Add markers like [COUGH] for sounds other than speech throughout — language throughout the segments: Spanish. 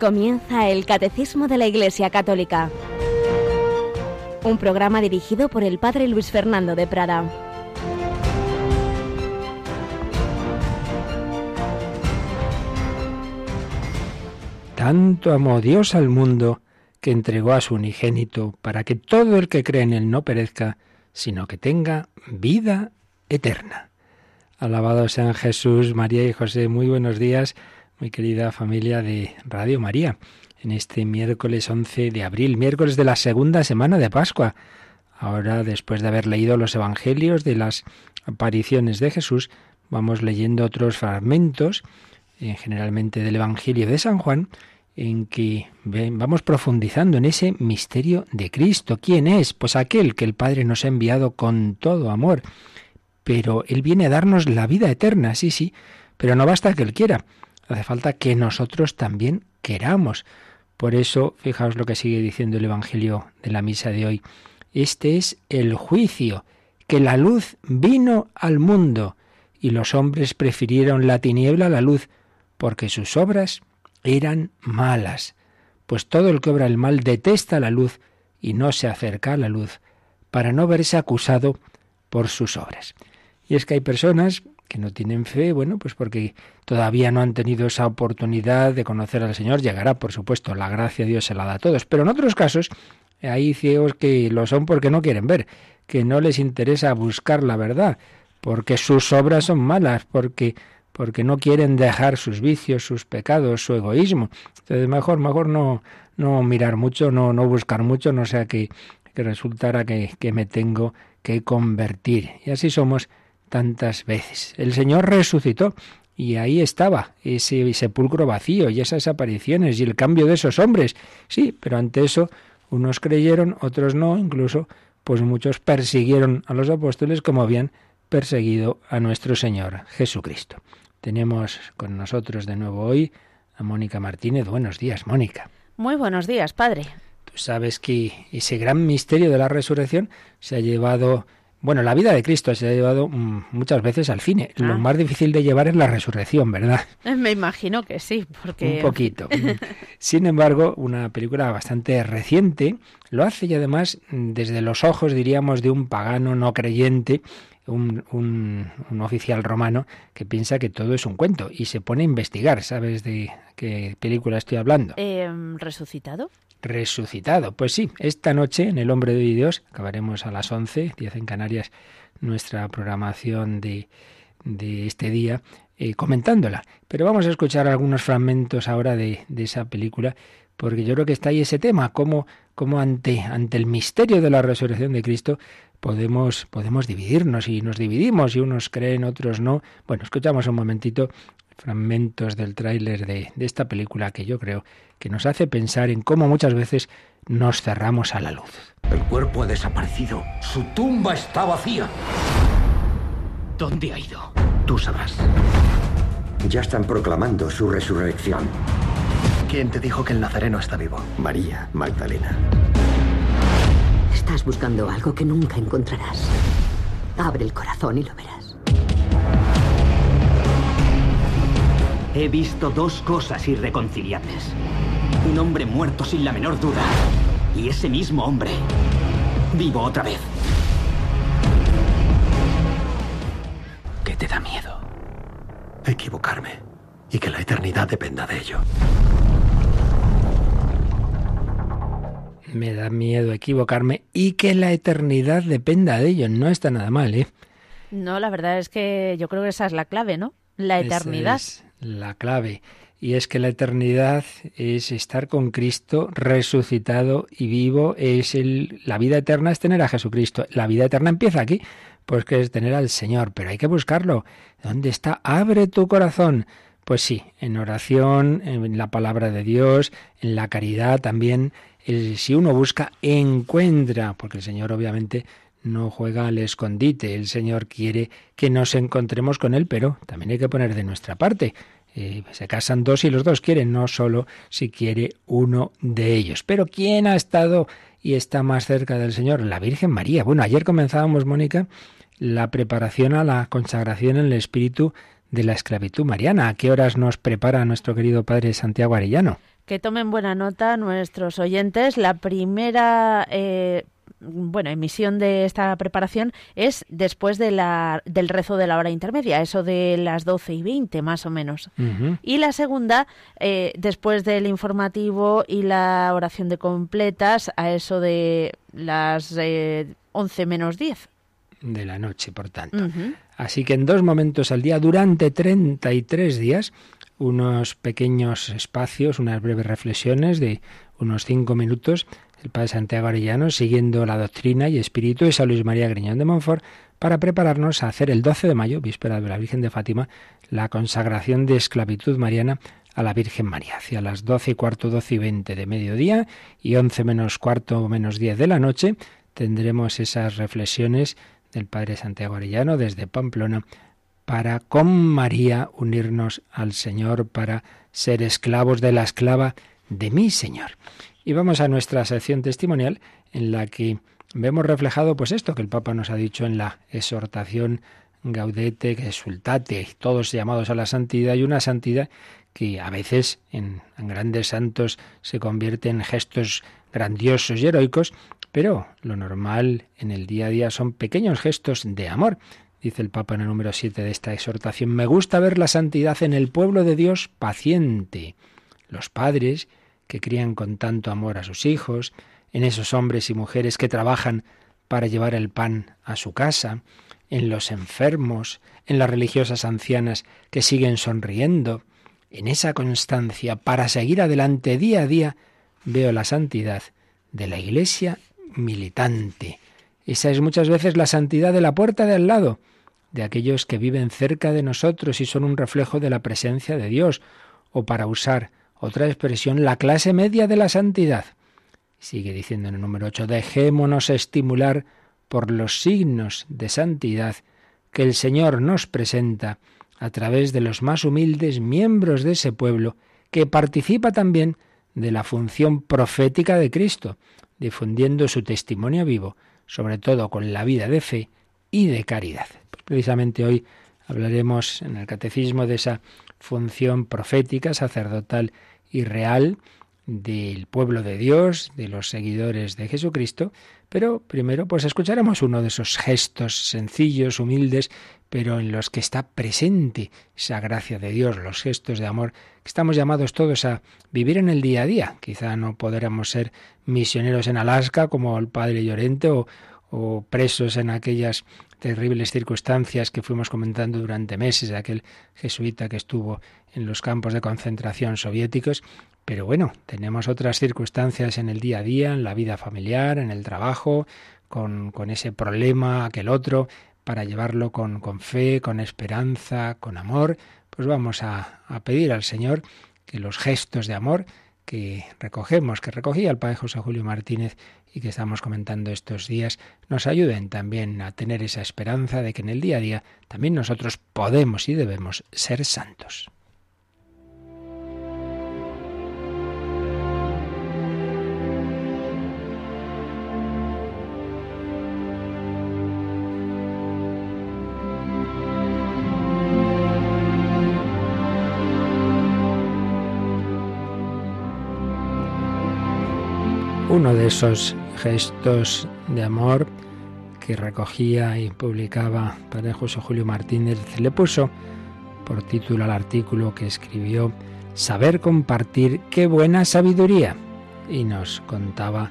Comienza el Catecismo de la Iglesia Católica, un programa dirigido por el Padre Luis Fernando de Prada. Tanto amó Dios al mundo que entregó a su unigénito para que todo el que cree en él no perezca, sino que tenga vida eterna. Alabado sean Jesús, María y José. Muy buenos días muy querida familia de Radio María, en este miércoles 11 de abril, miércoles de la segunda semana de Pascua. Ahora, después de haber leído los Evangelios de las apariciones de Jesús, vamos leyendo otros fragmentos, eh, generalmente del Evangelio de San Juan, en que vamos profundizando en ese misterio de Cristo. ¿Quién es? Pues aquel que el Padre nos ha enviado con todo amor. Pero Él viene a darnos la vida eterna, sí, sí, pero no basta que Él quiera. Hace falta que nosotros también queramos. Por eso, fijaos lo que sigue diciendo el Evangelio de la misa de hoy. Este es el juicio, que la luz vino al mundo y los hombres prefirieron la tiniebla a la luz, porque sus obras eran malas. Pues todo el que obra el mal detesta la luz y no se acerca a la luz, para no verse acusado por sus obras. Y es que hay personas que no tienen fe, bueno, pues porque todavía no han tenido esa oportunidad de conocer al Señor. Llegará, por supuesto, la gracia de Dios se la da a todos. Pero en otros casos hay ciegos que lo son porque no quieren ver, que no les interesa buscar la verdad, porque sus obras son malas, porque porque no quieren dejar sus vicios, sus pecados, su egoísmo. Entonces mejor, mejor no, no mirar mucho, no, no buscar mucho, no sea que, que resultara que, que me tengo que convertir. Y así somos tantas veces. El Señor resucitó y ahí estaba ese sepulcro vacío y esas apariciones y el cambio de esos hombres. Sí, pero ante eso unos creyeron, otros no, incluso pues muchos persiguieron a los apóstoles como habían perseguido a nuestro Señor Jesucristo. Tenemos con nosotros de nuevo hoy a Mónica Martínez. Buenos días, Mónica. Muy buenos días, Padre. Tú sabes que ese gran misterio de la resurrección se ha llevado bueno, la vida de Cristo se ha llevado mm, muchas veces al cine. Lo ah. más difícil de llevar es la resurrección, ¿verdad? [LAUGHS] Me imagino que sí, porque... Un poquito. [LAUGHS] Sin embargo, una película bastante reciente lo hace y además mm, desde los ojos, diríamos, de un pagano no creyente, un, un, oficial romano que piensa que todo es un cuento y se pone a investigar. ¿Sabes de qué película estoy hablando? Eh, ¿Resucitado? resucitado. Pues sí, esta noche en El Hombre de Dios, acabaremos a las 11, 10 en Canarias, nuestra programación de, de este día, eh, comentándola. Pero vamos a escuchar algunos fragmentos ahora de, de, esa película, porque yo creo que está ahí ese tema, cómo, cómo ante, ante el misterio de la resurrección de Cristo podemos, podemos dividirnos y nos dividimos y unos creen, otros no. Bueno, escuchamos un momentito fragmentos del tráiler de, de esta película que yo creo que nos hace pensar en cómo muchas veces nos cerramos a la luz. El cuerpo ha desaparecido. Su tumba está vacía. ¿Dónde ha ido? Tú sabrás. Ya están proclamando su resurrección. ¿Quién te dijo que el Nazareno está vivo? María Magdalena. Estás buscando algo que nunca encontrarás. Abre el corazón y lo verás. He visto dos cosas irreconciliables. Un hombre muerto sin la menor duda. Y ese mismo hombre vivo otra vez. ¿Qué te da miedo? Equivocarme. Y que la eternidad dependa de ello. Me da miedo equivocarme y que la eternidad dependa de ello. No está nada mal, ¿eh? No, la verdad es que yo creo que esa es la clave, ¿no? La eternidad la clave. Y es que la eternidad es estar con Cristo resucitado y vivo. Es el, la vida eterna es tener a Jesucristo. La vida eterna empieza aquí, pues que es tener al Señor. Pero hay que buscarlo. ¿Dónde está? Abre tu corazón. Pues sí, en oración, en la palabra de Dios, en la caridad también. Si uno busca, encuentra, porque el Señor obviamente no juega al escondite. El Señor quiere que nos encontremos con Él, pero también hay que poner de nuestra parte. Eh, se casan dos y los dos quieren, no solo si quiere uno de ellos. Pero ¿quién ha estado y está más cerca del Señor? La Virgen María. Bueno, ayer comenzábamos, Mónica, la preparación a la consagración en el espíritu de la esclavitud mariana. ¿A qué horas nos prepara nuestro querido Padre Santiago Arellano? Que tomen buena nota nuestros oyentes. La primera eh, bueno, emisión de esta preparación es después de la, del rezo de la hora intermedia, eso de las 12 y 20 más o menos. Y la segunda, eh, después del informativo y la oración de completas, a eso de las eh, 11 menos 10. De la noche, por tanto. Así que en dos momentos al día, durante 33 días, unos pequeños espacios, unas breves reflexiones de unos cinco minutos el padre Santiago Arellano, siguiendo la doctrina y espíritu de San Luis María Griñón de Montfort, para prepararnos a hacer el 12 de mayo, víspera de la Virgen de Fátima, la consagración de esclavitud mariana a la Virgen María, hacia las 12 y cuarto, 12 y 20 de mediodía y 11 menos cuarto menos 10 de la noche, tendremos esas reflexiones del Padre Santiago Arellano desde Pamplona para con María unirnos al Señor, para ser esclavos de la esclava de mi Señor. Y vamos a nuestra sección testimonial en la que vemos reflejado pues esto que el Papa nos ha dicho en la exhortación Gaudete, exultate, todos llamados a la santidad y una santidad que a veces en, en, grandes santos se convierte en gestos grandiosos y heroicos, pero lo normal en el día a día son pequeños gestos de amor. Dice el Papa en el número 7 de esta exhortación, me gusta ver la santidad en el pueblo de Dios paciente. Los padres que crían con tanto amor a sus hijos, en esos hombres y mujeres que trabajan para llevar el pan a su casa, en los enfermos, en las religiosas ancianas que siguen sonriendo, en esa constancia para seguir adelante día a día, veo la santidad de la Iglesia militante. Esa es muchas veces la santidad de la puerta de al lado, de aquellos que viven cerca de nosotros y son un reflejo de la presencia de Dios, o para usar otra expresión, la clase media de la santidad. Sigue diciendo en el número 8, dejémonos estimular por los signos de santidad que el Señor nos presenta a través de los más humildes miembros de ese pueblo, que participa también de la función profética de Cristo, difundiendo su testimonio vivo, sobre todo con la vida de fe y de caridad. Precisamente hoy hablaremos en el catecismo de esa función profética, sacerdotal y real del pueblo de Dios, de los seguidores de Jesucristo, pero primero pues escucharemos uno de esos gestos sencillos, humildes, pero en los que está presente esa gracia de Dios, los gestos de amor que estamos llamados todos a vivir en el día a día. Quizá no podremos ser misioneros en Alaska como el padre Llorente o, o presos en aquellas terribles circunstancias que fuimos comentando durante meses aquel jesuita que estuvo en los campos de concentración soviéticos, pero bueno, tenemos otras circunstancias en el día a día, en la vida familiar, en el trabajo, con, con ese problema, aquel otro, para llevarlo con, con, fe, con esperanza, con amor, pues vamos a, a pedir al Señor que los gestos de amor que recogemos, que recogía el Padre José Julio Martínez y que estamos comentando estos días, nos ayuden también a tener esa esperanza de que en el día a día también nosotros podemos y debemos ser santos. Uno de esos gestos de amor que recogía y publicaba Padre José Julio Martínez le puso por título al artículo que escribió Saber compartir, qué buena sabiduría. Y nos contaba,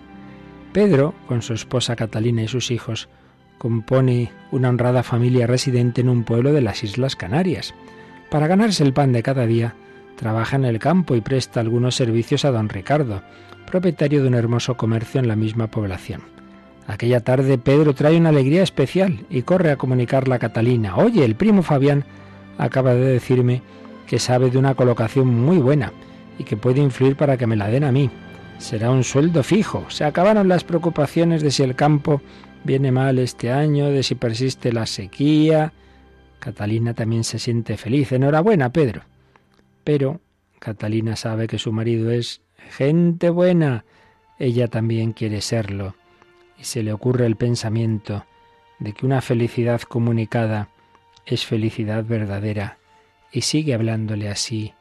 Pedro, con su esposa Catalina y sus hijos, compone una honrada familia residente en un pueblo de las Islas Canarias. Para ganarse el pan de cada día, trabaja en el campo y presta algunos servicios a don Ricardo, propietario de un hermoso comercio en la misma población. Aquella tarde Pedro trae una alegría especial y corre a comunicarla a Catalina. Oye, el primo Fabián acaba de decirme que sabe de una colocación muy buena y que puede influir para que me la den a mí. Será un sueldo fijo. Se acabaron las preocupaciones de si el campo viene mal este año, de si persiste la sequía. Catalina también se siente feliz. Enhorabuena, Pedro. Pero Catalina sabe que su marido es gente buena, ella también quiere serlo. Y se le ocurre el pensamiento de que una felicidad comunicada es felicidad verdadera. Y sigue hablándole así.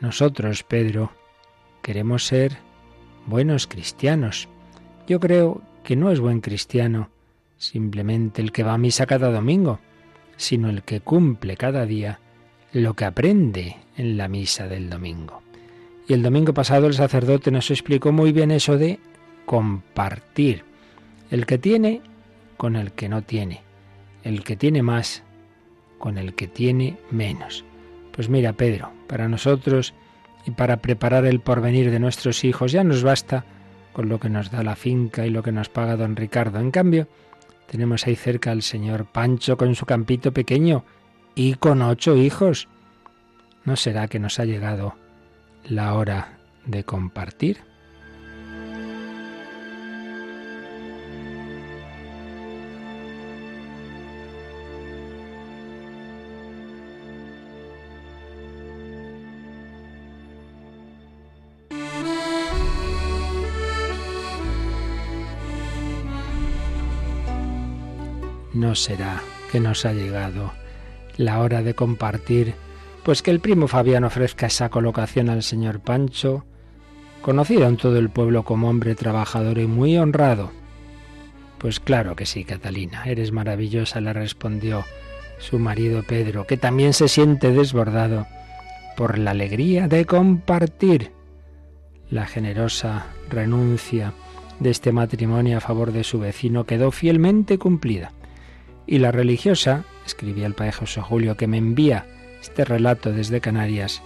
Nosotros, Pedro, queremos ser buenos cristianos. Yo creo que no es buen cristiano simplemente el que va a misa cada domingo, sino el que cumple cada día lo que aprende en la misa del domingo. Y el domingo pasado el sacerdote nos explicó muy bien eso de compartir. El que tiene con el que no tiene. El que tiene más con el que tiene menos. Pues mira, Pedro, para nosotros y para preparar el porvenir de nuestros hijos ya nos basta con lo que nos da la finca y lo que nos paga don Ricardo. En cambio, tenemos ahí cerca al señor Pancho con su campito pequeño y con ocho hijos. ¿No será que nos ha llegado la hora de compartir? no será que nos ha llegado la hora de compartir, pues que el primo Fabián ofrezca esa colocación al señor Pancho, conocido en todo el pueblo como hombre trabajador y muy honrado. Pues claro que sí, Catalina, eres maravillosa, le respondió su marido Pedro, que también se siente desbordado por la alegría de compartir la generosa renuncia de este matrimonio a favor de su vecino quedó fielmente cumplida. Y la religiosa, escribía el padre José Julio, que me envía este relato desde Canarias,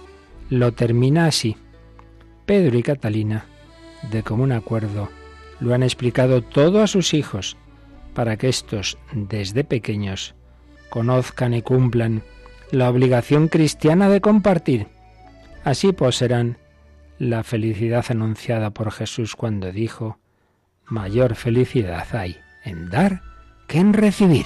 lo termina así. Pedro y Catalina, de común acuerdo, lo han explicado todo a sus hijos, para que éstos, desde pequeños, conozcan y cumplan la obligación cristiana de compartir. Así poseerán la felicidad anunciada por Jesús cuando dijo, mayor felicidad hay en dar que en recibir.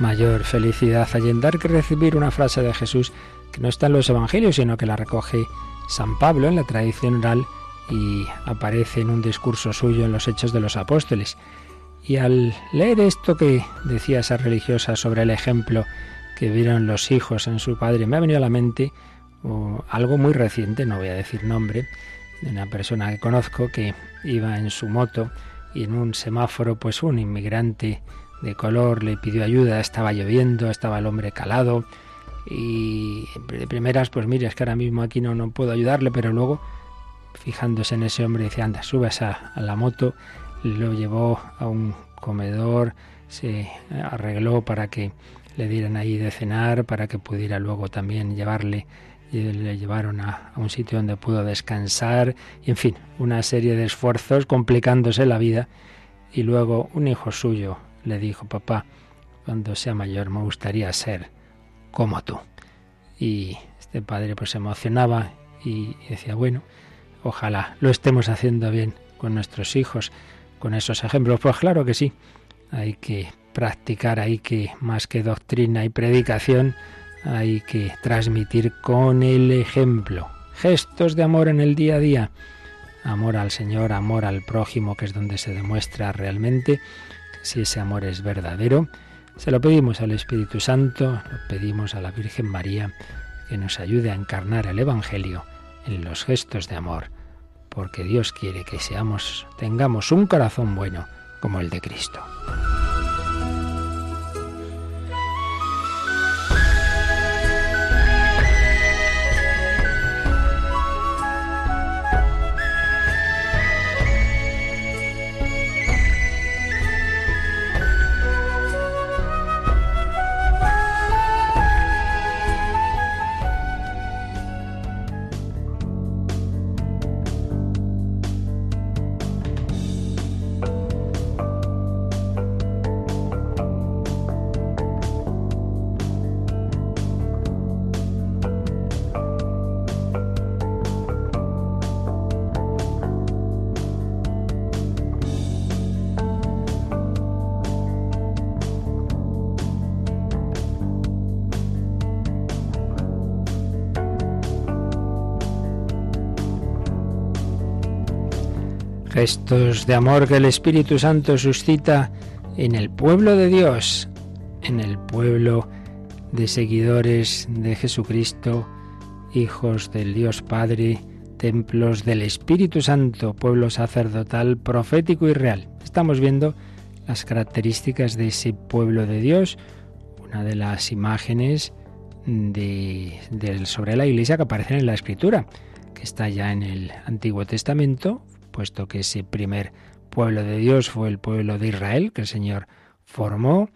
Mayor felicidad hay en dar que recibir una frase de Jesús que no está en los evangelios, sino que la recoge San Pablo en la tradición oral y aparece en un discurso suyo en los Hechos de los Apóstoles. Y al leer esto que decía esa religiosa sobre el ejemplo que vieron los hijos en su padre, me ha venido a la mente algo muy reciente, no voy a decir nombre, de una persona que conozco que iba en su moto y en un semáforo, pues un inmigrante de color le pidió ayuda, estaba lloviendo, estaba el hombre calado y de primeras pues mire, es que ahora mismo aquí no, no puedo ayudarle, pero luego fijándose en ese hombre decía, anda, subes a, a la moto, lo llevó a un comedor, se arregló para que le dieran ahí de cenar, para que pudiera luego también llevarle y le llevaron a, a, un sitio donde pudo descansar, y en fin, una serie de esfuerzos complicándose la vida. Y luego un hijo suyo, le dijo, papá, cuando sea mayor me gustaría ser como tú. Y este padre pues se emocionaba y decía, bueno, ojalá lo estemos haciendo bien con nuestros hijos, con esos ejemplos. Pues claro que sí, hay que practicar, hay que, más que doctrina y predicación, hay que transmitir con el ejemplo. Gestos de amor en el día a día. Amor al Señor, amor al prójimo, que es donde se demuestra realmente si ese amor es verdadero, se lo pedimos al Espíritu Santo, lo pedimos a la Virgen María, que nos ayude a encarnar el Evangelio en los gestos de amor, porque Dios quiere que seamos, tengamos un corazón bueno como el de Cristo. Gestos de amor que el Espíritu Santo suscita en el pueblo de Dios, en el pueblo de seguidores de Jesucristo, hijos del Dios Padre, templos del Espíritu Santo, pueblo sacerdotal, profético y real. Estamos viendo las características de ese pueblo de Dios, una de las imágenes sobre la iglesia que aparecen en la Escritura, que está ya en el Antiguo Testamento, puesto que ese primer pueblo de Dios fue el pueblo de Israel, que el Señor formó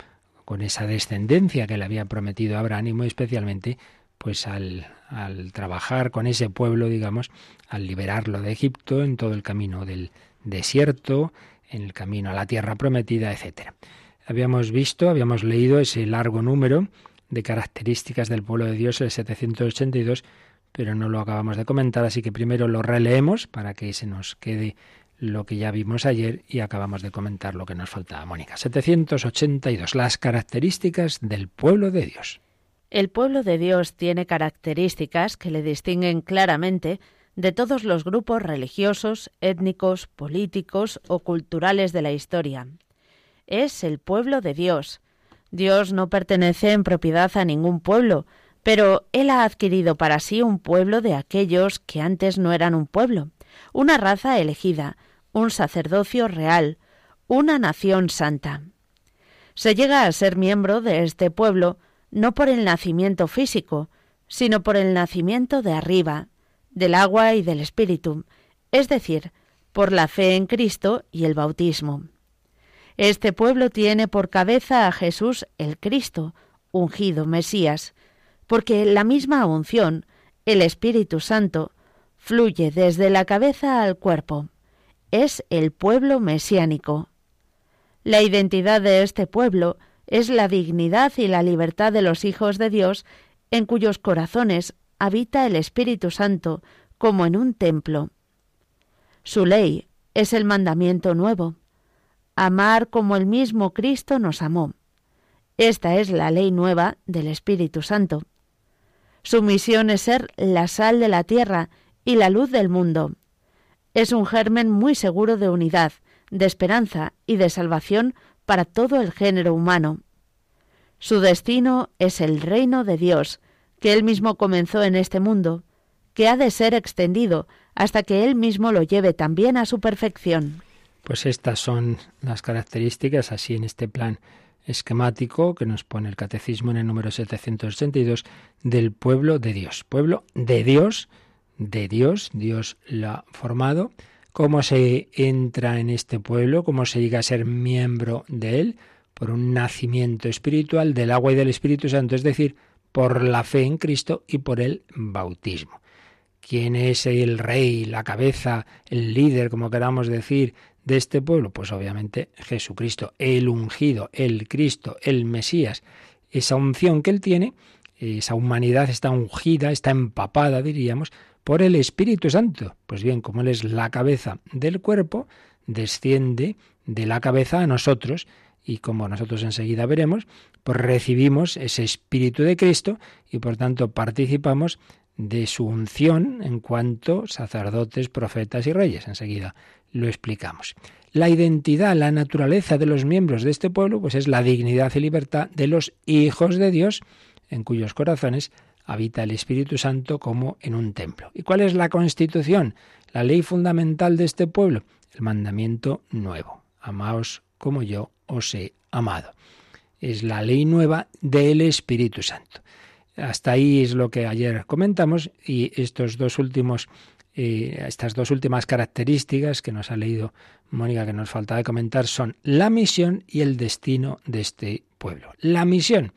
con esa descendencia que le había prometido a Abraham y muy especialmente pues al, al trabajar con ese pueblo, digamos, al liberarlo de Egipto en todo el camino del desierto, en el camino a la tierra prometida, etc. Habíamos visto, habíamos leído ese largo número de características del pueblo de Dios, el 782, pero no lo acabamos de comentar, así que primero lo releemos para que se nos quede lo que ya vimos ayer y acabamos de comentar lo que nos faltaba, Mónica. 782. Las características del pueblo de Dios. El pueblo de Dios tiene características que le distinguen claramente de todos los grupos religiosos, étnicos, políticos o culturales de la historia. Es el pueblo de Dios. Dios no pertenece en propiedad a ningún pueblo, pero Él ha adquirido para sí un pueblo de aquellos que antes no eran un pueblo, una raza elegida, un sacerdocio real, una nación santa. Se llega a ser miembro de este pueblo no por el nacimiento físico, sino por el nacimiento de arriba, del agua y del Espíritu, es decir, por la fe en Cristo y el bautismo. Este pueblo tiene por cabeza a Jesús el Cristo, ungido Mesías, porque la misma unción, el Espíritu Santo, fluye desde la cabeza al cuerpo. Es el pueblo mesiánico. La identidad de este pueblo es la dignidad y la libertad de los hijos de Dios en cuyos corazones habita el Espíritu Santo como en un templo. Su ley es el mandamiento nuevo, amar como el mismo Cristo nos amó. Esta es la ley nueva del Espíritu Santo. Su misión es ser la sal de la tierra y la luz del mundo. Es un germen muy seguro de unidad, de esperanza y de salvación para todo el género humano. Su destino es el reino de Dios, que Él mismo comenzó en este mundo, que ha de ser extendido hasta que Él mismo lo lleve también a su perfección. Pues estas son las características, así en este plan esquemático que nos pone el Catecismo en el número 782 del pueblo de Dios. Pueblo de Dios, de Dios, Dios lo ha formado, ¿Cómo se entra en este pueblo? ¿Cómo se llega a ser miembro de él? Por un nacimiento espiritual del agua y del Espíritu Santo, es decir, por la fe en Cristo y por el bautismo. ¿Quién es el rey, la cabeza, el líder, como queramos decir, de este pueblo? Pues obviamente Jesucristo, el ungido, el Cristo, el Mesías. Esa unción que él tiene, esa humanidad está ungida, está empapada, diríamos, por el Espíritu Santo. Pues bien, como Él es la cabeza del cuerpo, desciende de la cabeza a nosotros y como nosotros enseguida veremos, pues recibimos ese Espíritu de Cristo y por tanto participamos de su unción en cuanto sacerdotes, profetas y reyes. Enseguida lo explicamos. La identidad, la naturaleza de los miembros de este pueblo, pues es la dignidad y libertad de los hijos de Dios, en cuyos corazones habita el Espíritu Santo como en un templo. ¿Y cuál es la constitución? La ley fundamental de este pueblo, el mandamiento nuevo. Amaos como yo os he amado. Es la ley nueva del Espíritu Santo. Hasta ahí es lo que ayer comentamos y estos dos últimos estas dos últimas características que nos ha leído Mónica que nos falta de comentar son la misión y el destino de este pueblo. La misión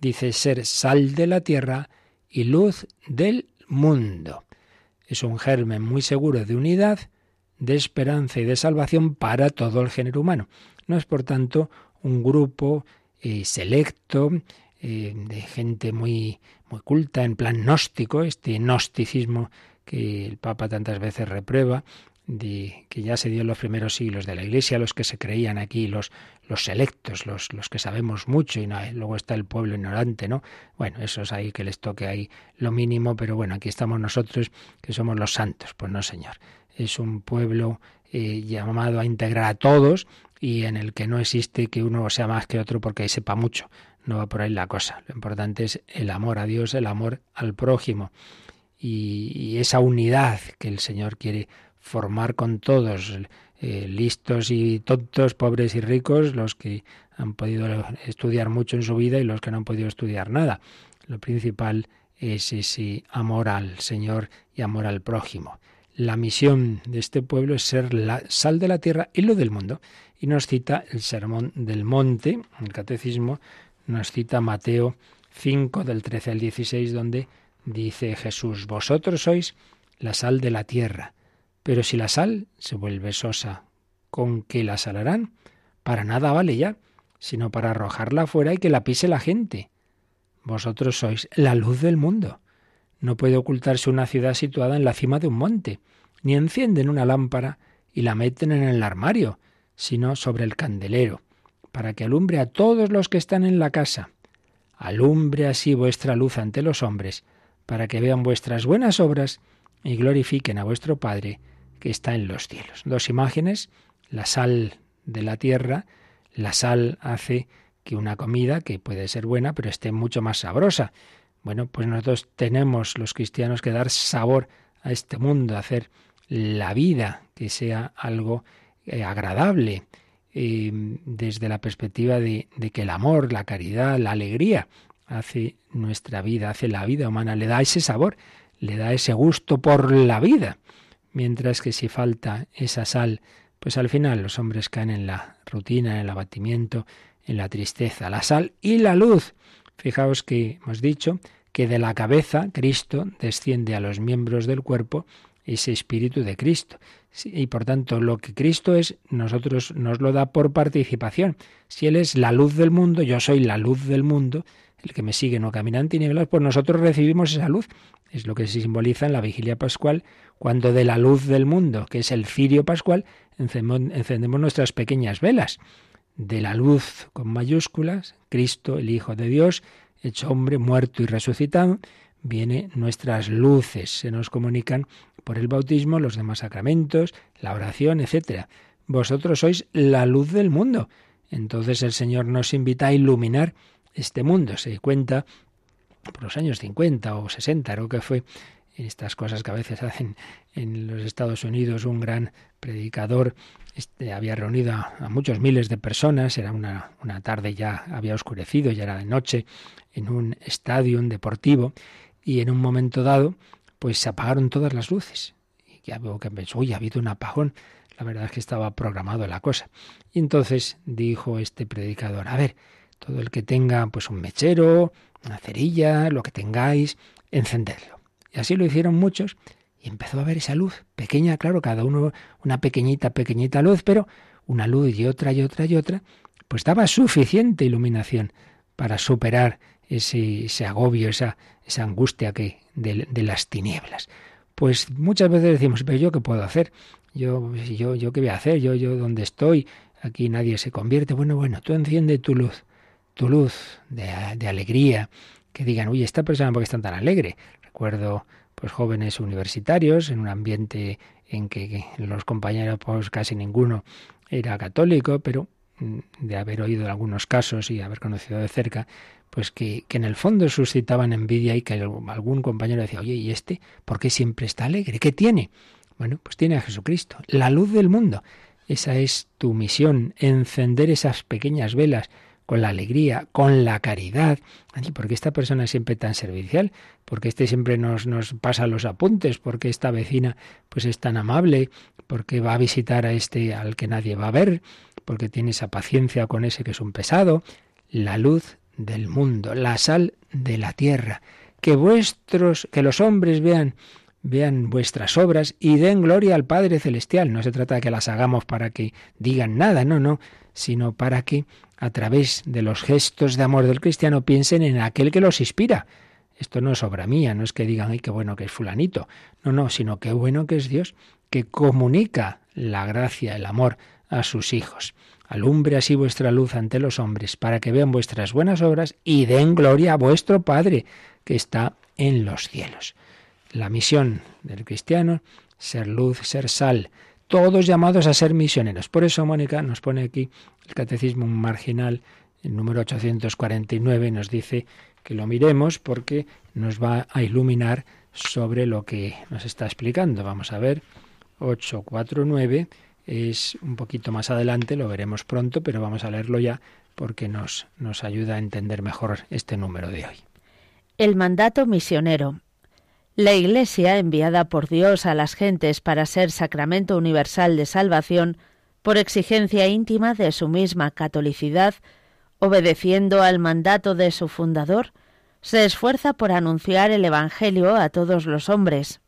dice ser sal de la tierra y luz del mundo. Es un germen muy seguro de unidad, de esperanza y de salvación para todo el género humano. No es, por tanto, un grupo eh, selecto eh, de gente muy, muy culta, en plan gnóstico, este gnosticismo que el Papa tantas veces reprueba, de, que ya se dio en los primeros siglos de la Iglesia, los que se creían aquí, los, los selectos, los, los que sabemos mucho, y luego está el pueblo ignorante, ¿no? Bueno, eso es ahí que les toque ahí lo mínimo, pero bueno, aquí estamos nosotros que somos los santos, pues no, Señor. Es un pueblo eh, llamado a integrar a todos y en el que no existe que uno sea más que otro porque sepa mucho. No va por ahí la cosa. Lo importante es el amor a Dios, el amor al prójimo y, esa unidad que el Señor quiere formar con todos, eh, listos y tontos, pobres y ricos, los que han podido estudiar mucho en su vida y los que no han podido estudiar nada. Lo principal es ese amor al Señor y amor al prójimo. La misión de este pueblo es ser la sal de la tierra y lo del mundo. Y nos cita el Sermón del Monte, el Catecismo, nos cita Mateo 5 del 13 al 16, donde dice Jesús, vosotros sois la sal de la tierra, pero si la sal se vuelve sosa, ¿con qué la salarán? Para nada vale ya, sino para arrojarla afuera y que la pise la gente. Vosotros sois la luz del mundo. No puede ocultarse una ciudad situada en la cima de un monte, ni encienden una lámpara y la meten en el armario, sino sobre el candelero, para que alumbre a todos los que están en la casa. Alumbre así vuestra luz ante los hombres, para que vean vuestras buenas obras y glorifiquen a vuestro Padre que está en los cielos. Dos imágenes, la sal de la tierra, la sal hace que una comida, que puede ser buena, pero esté mucho más sabrosa. Bueno, pues nosotros tenemos los cristianos que dar sabor a este mundo, hacer la vida que sea algo eh, agradable, eh, desde la perspectiva de, de que el amor, la caridad, la alegría hace nuestra vida, hace la vida humana, le da ese sabor, le da ese gusto por la vida. Mientras que si falta esa sal, pues al final los hombres caen en la rutina, en el abatimiento, en la tristeza. La sal y la luz Fijaos que hemos dicho que de la cabeza Cristo desciende a los miembros del cuerpo ese espíritu de Cristo. Y por tanto, lo que Cristo es, nosotros nos lo da por participación. Si Él es la luz del mundo, yo soy la luz del mundo, el que me sigue no camina en tinieblas, pues nosotros recibimos esa luz. Es lo que se simboliza en la vigilia pascual, cuando de la luz del mundo, que es el cirio pascual, encendemos nuestras pequeñas velas de la luz con mayúsculas, Cristo, el Hijo de Dios, hecho hombre, muerto y resucitado, viene nuestras luces, se nos comunican por el bautismo, los demás sacramentos, la oración, etc. Vosotros sois la luz del mundo. Entonces el Señor nos invita a iluminar este mundo. Se cuenta por los años 50 o 60, creo que fue estas cosas que a veces hacen en los Estados Unidos un gran predicador este, había reunido a, muchos miles de personas, era una, una, tarde ya había oscurecido, ya era de noche, en un estadio deportivo, y en un momento dado, pues se apagaron todas las luces. Y ya veo que pensó, uy, ha habido un apagón. La verdad es que estaba programado la cosa. Y entonces dijo este predicador, a ver, todo el que tenga pues un mechero, una cerilla, lo que tengáis, encendedlo. Y así lo hicieron muchos, y empezó a ver esa luz, pequeña, claro, cada uno una pequeñita, pequeñita luz, pero una luz y otra y otra y otra, pues daba suficiente iluminación para superar ese, ese agobio, esa, esa angustia que de, de, las tinieblas. Pues muchas veces decimos, pero yo qué puedo hacer, yo, yo, yo qué voy a hacer, yo, yo dónde estoy, aquí nadie se convierte. Bueno, bueno, tú enciende tu luz, tu luz de, alegría, que digan, uy, esta persona porque está tan alegre. Recuerdo pues jóvenes universitarios en un ambiente en que los compañeros pues casi ninguno era católico, pero mm, de haber oído algunos casos y haber conocido de cerca, pues que, que, en el fondo suscitaban envidia y que algún compañero decía, oye, ¿y este por qué siempre está alegre? ¿Qué tiene? Bueno, pues tiene a Jesucristo, la luz del mundo. Esa es tu misión, encender esas pequeñas velas con la alegría, con la caridad. ¿Por qué esta persona es siempre tan servicial? ¿Por qué este siempre nos, nos pasa los apuntes? ¿Por qué esta vecina pues es tan amable? ¿Por qué va a visitar a este al que nadie va a ver? ¿Por qué tiene esa paciencia con ese que es un pesado? La luz del mundo, la sal de la tierra. Que vuestros, que los hombres vean vean vuestras obras y den gloria al Padre Celestial. No se trata de que las hagamos para que digan nada, no, no, sino para que a través de los gestos de amor del cristiano piensen en aquel que los inspira. Esto no es obra mía, no es que digan, ay, qué bueno que es fulanito. No, no, sino qué bueno que es Dios, que comunica la gracia, el amor a sus hijos. Alumbre así vuestra luz ante los hombres, para que vean vuestras buenas obras y den gloria a vuestro Padre, que está en los cielos. La misión del cristiano, ser luz, ser sal, todos llamados a ser misioneros. Por eso, Mónica nos pone aquí el catecismo marginal, el número 849, nos dice que lo miremos porque nos va a iluminar sobre lo que nos está explicando. Vamos a ver, 849 es un poquito más adelante, lo veremos pronto, pero vamos a leerlo ya porque nos, nos ayuda a entender mejor este número de hoy. El mandato misionero. La Iglesia, enviada por Dios a las gentes para ser sacramento universal de salvación, por exigencia íntima de su misma catolicidad, obedeciendo al mandato de su fundador, se esfuerza por anunciar el Evangelio a todos los hombres.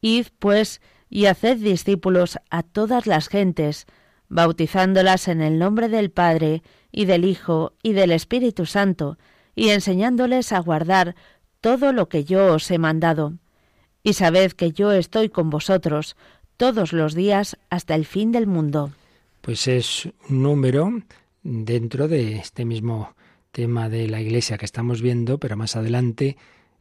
Id, pues, y haced discípulos a todas las gentes, bautizándolas en el nombre del Padre, y del Hijo, y del Espíritu Santo, y enseñándoles a guardar todo lo que yo os he mandado. Y sabed que yo estoy con vosotros todos los días hasta el fin del mundo. Pues es un número dentro de este mismo tema de la Iglesia que estamos viendo, pero más adelante,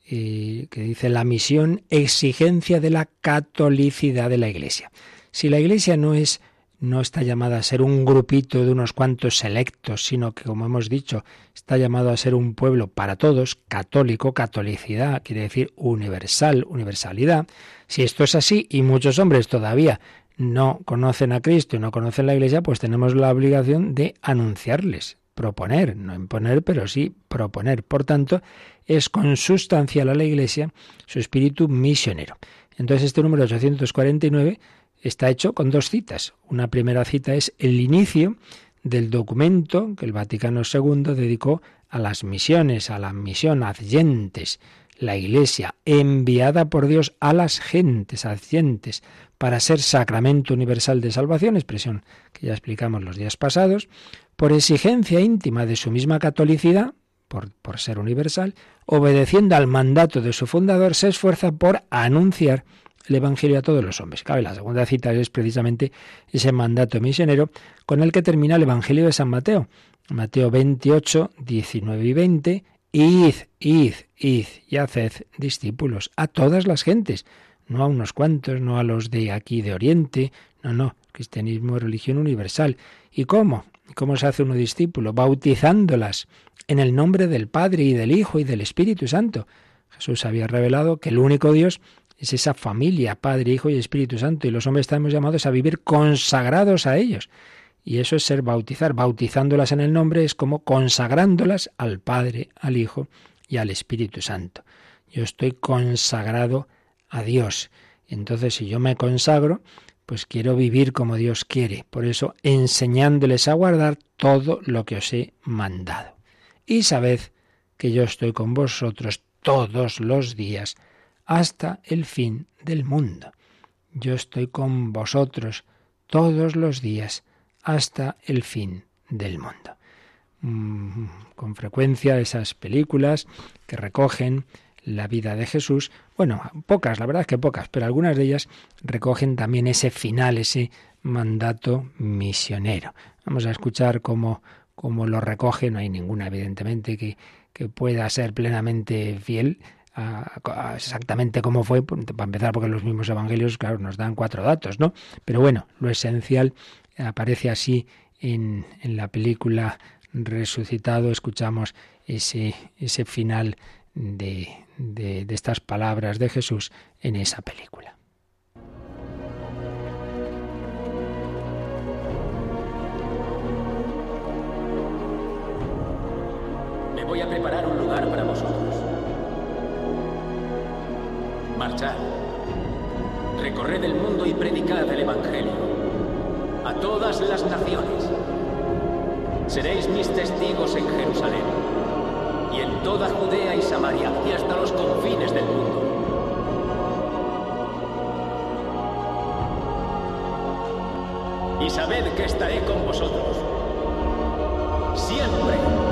eh, que dice la misión, exigencia de la catolicidad de la Iglesia. Si la Iglesia no es no está llamada a ser un grupito de unos cuantos selectos, sino que, como hemos dicho, está llamado a ser un pueblo para todos, católico, catolicidad, quiere decir universal, universalidad. Si esto es así y muchos hombres todavía no conocen a Cristo y no conocen la Iglesia, pues tenemos la obligación de anunciarles, proponer, no imponer, pero sí proponer. Por tanto, es consustancial a la Iglesia su espíritu misionero. Entonces este número 849 está hecho con dos citas. Una primera cita es el inicio del documento que el Vaticano II dedicó a las misiones, a la misión adyentes, la Iglesia enviada por Dios a las gentes adyentes para ser sacramento universal de salvación, expresión que ya explicamos los días pasados, por exigencia íntima de su misma catolicidad, por, por ser universal, obedeciendo al mandato de su fundador, se esfuerza por anunciar el Evangelio a todos los hombres. Cabe la segunda cita es precisamente ese mandato misionero con el que termina el Evangelio de San Mateo. Mateo 28, 19 y 20. Id, id, id y haced discípulos a todas las gentes, no a unos cuantos, no a los de aquí de Oriente, no, no, cristianismo es religión universal. ¿Y cómo? ¿Cómo se hace uno discípulo? Bautizándolas en el nombre del Padre y del Hijo y del Espíritu Santo. Jesús había revelado que el único Dios es esa familia, Padre, Hijo y Espíritu Santo, y los hombres estamos llamados a vivir consagrados a ellos. Y eso es ser bautizar. Bautizándolas en el nombre es como consagrándolas al Padre, al Hijo y al Espíritu Santo. Yo estoy consagrado a Dios. Entonces, si yo me consagro, pues quiero vivir como Dios quiere. Por eso, enseñándoles a guardar todo lo que os he mandado. Y sabed que yo estoy con vosotros todos los días hasta el fin del mundo. Yo estoy con vosotros todos los días hasta el fin del mundo. Mm, con frecuencia esas películas que recogen la vida de Jesús, bueno, pocas, la verdad es que pocas, pero algunas de ellas recogen también ese final, ese mandato misionero. Vamos a escuchar cómo, cómo lo recoge, no hay ninguna evidentemente que, que pueda ser plenamente fiel exactamente cómo fue, para empezar, porque los mismos evangelios, claro, nos dan cuatro datos, ¿no? Pero bueno, lo esencial aparece así en, en la película Resucitado, escuchamos ese, ese final de, de, de estas palabras de Jesús en esa película. Voy a preparar un lugar para vosotros. Marchad. Recorred el mundo y predicad el Evangelio. A todas las naciones. Seréis mis testigos en Jerusalén. Y en toda Judea y Samaria y hasta los confines del mundo. Y sabed que estaré con vosotros. Siempre.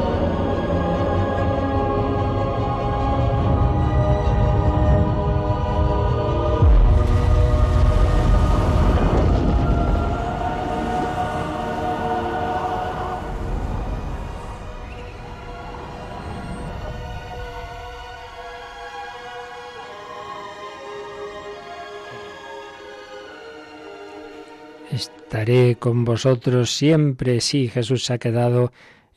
Estaré con vosotros siempre. Sí, Jesús se ha quedado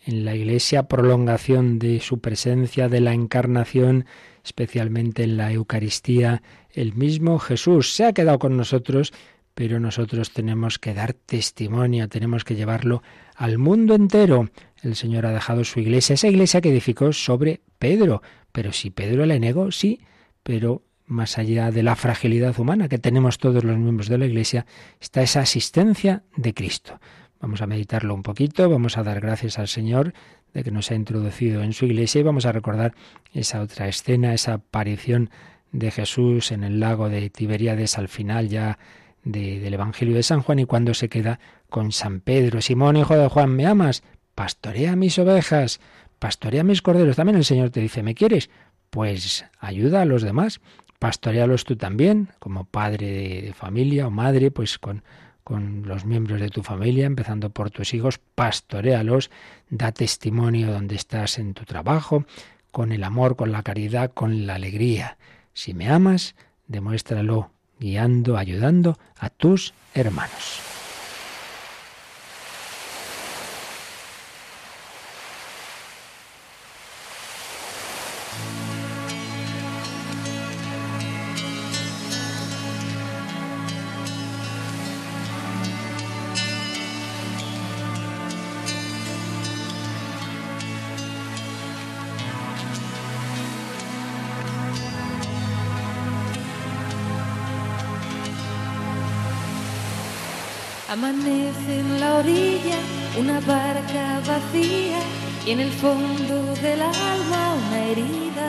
en la Iglesia, prolongación de su presencia, de la encarnación, especialmente en la Eucaristía. El mismo Jesús se ha quedado con nosotros, pero nosotros tenemos que dar testimonio, tenemos que llevarlo al mundo entero. El Señor ha dejado su iglesia, esa iglesia que edificó sobre Pedro. Pero si Pedro le negó, sí, pero más allá de la fragilidad humana que tenemos todos los miembros de la Iglesia, está esa asistencia de Cristo. Vamos a meditarlo un poquito, vamos a dar gracias al Señor de que nos ha introducido en su iglesia y vamos a recordar esa otra escena, esa aparición de Jesús en el lago de Tiberíades al final ya del Evangelio de San Juan y cuando se queda con San Pedro. Simón, hijo de Juan, ¿me amas? Pastorea mis ovejas, pastorea mis corderos. También el Señor te dice, ¿me quieres? Pues ayuda a los demás pastorealos tú también, como padre de familia o madre, pues con, con los miembros de tu familia, empezando por tus hijos, pastorealos, da testimonio donde estás en tu trabajo, con el amor, con la caridad, con la alegría. Si me amas, demuéstralo guiando, ayudando a tus hermanos. Y en el fondo del alma una herida.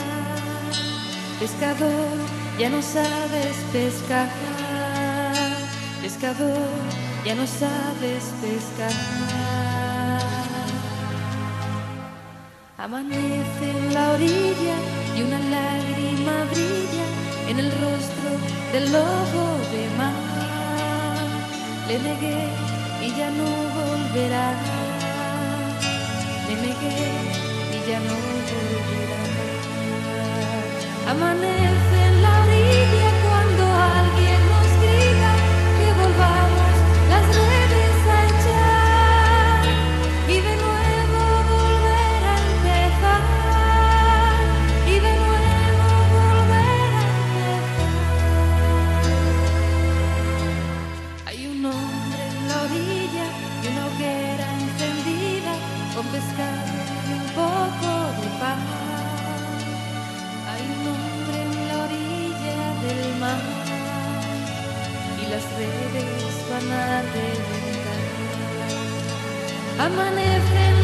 Pescador, ya no sabes pescar. Pescador, ya no sabes pescar. Amanece en la orilla y una lágrima brilla en el rostro del lobo de mar le negué y ya no volverá. Negué y ya no volverá. Amanece en la orilla redes van a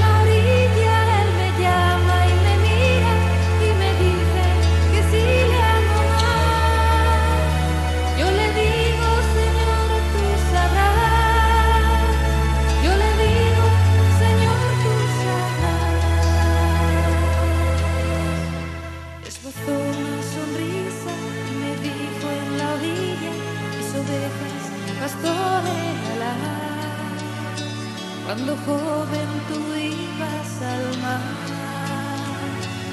joven tú ibas al mar,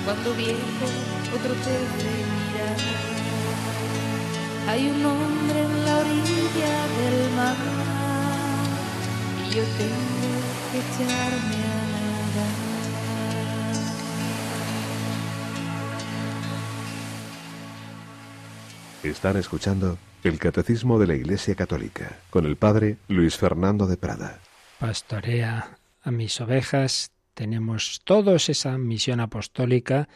cuando viejo otro te mira. Hay un hombre en la orilla del mar y yo tengo que echarme a nadar. Están escuchando el Catecismo de la Iglesia Católica con el Padre Luis Fernando de Prada. Pastorea a mis ovejas. Tenemos todos esa misión apostólica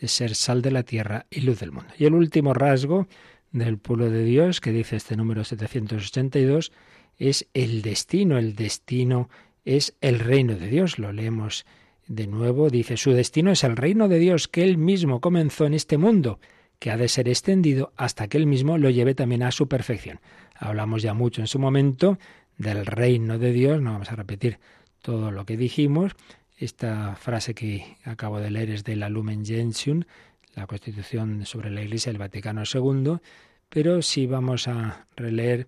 de ser sal de la tierra y luz del mundo. Y el último rasgo del pueblo de Dios, que dice este número 782, es el destino. El destino es el reino de Dios. Lo leemos de nuevo. Dice, su destino es el reino de Dios que él mismo comenzó en este mundo que ha de ser extendido hasta que él mismo lo lleve también a su perfección. Hablamos ya mucho en su momento del reino de Dios, no vamos a repetir todo lo que dijimos. Esta frase que acabo de leer es de la Lumen Gentium, la Constitución sobre la Iglesia del Vaticano II, pero sí vamos a releer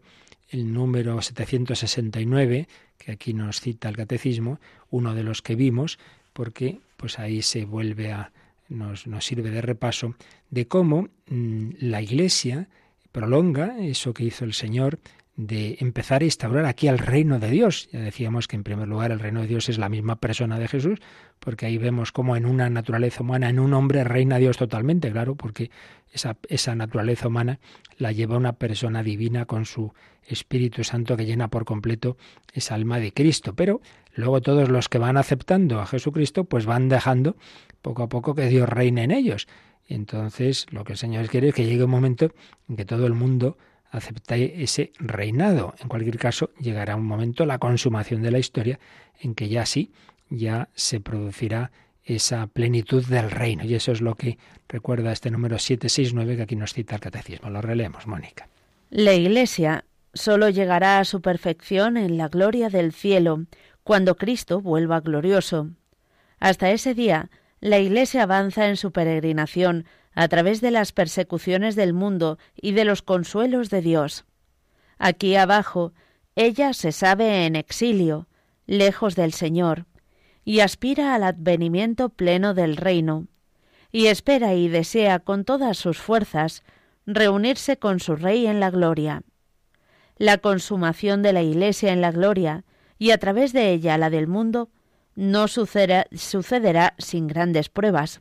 el número 769, que aquí nos cita el Catecismo, uno de los que vimos, porque pues ahí se vuelve a nos, nos sirve de repaso de cómo mm, la Iglesia prolonga eso que hizo el Señor de empezar a instaurar aquí el reino de Dios. Ya decíamos que en primer lugar el reino de Dios es la misma persona de Jesús, porque ahí vemos como en una naturaleza humana, en un hombre reina Dios totalmente, claro, porque esa, esa naturaleza humana la lleva una persona divina con su Espíritu Santo que llena por completo esa alma de Cristo. Pero luego todos los que van aceptando a Jesucristo, pues van dejando poco a poco que Dios reine en ellos. Entonces lo que el Señor quiere es que llegue un momento en que todo el mundo acepta ese reinado. En cualquier caso, llegará un momento, la consumación de la historia, en que ya sí, ya se producirá esa plenitud del reino. Y eso es lo que recuerda este número 769 que aquí nos cita el catecismo. Lo releemos, Mónica. La Iglesia solo llegará a su perfección en la gloria del cielo, cuando Cristo vuelva glorioso. Hasta ese día, la Iglesia avanza en su peregrinación a través de las persecuciones del mundo y de los consuelos de Dios. Aquí abajo, ella se sabe en exilio, lejos del Señor, y aspira al advenimiento pleno del reino, y espera y desea con todas sus fuerzas reunirse con su Rey en la gloria. La consumación de la Iglesia en la gloria, y a través de ella la del mundo, no sucederá, sucederá sin grandes pruebas.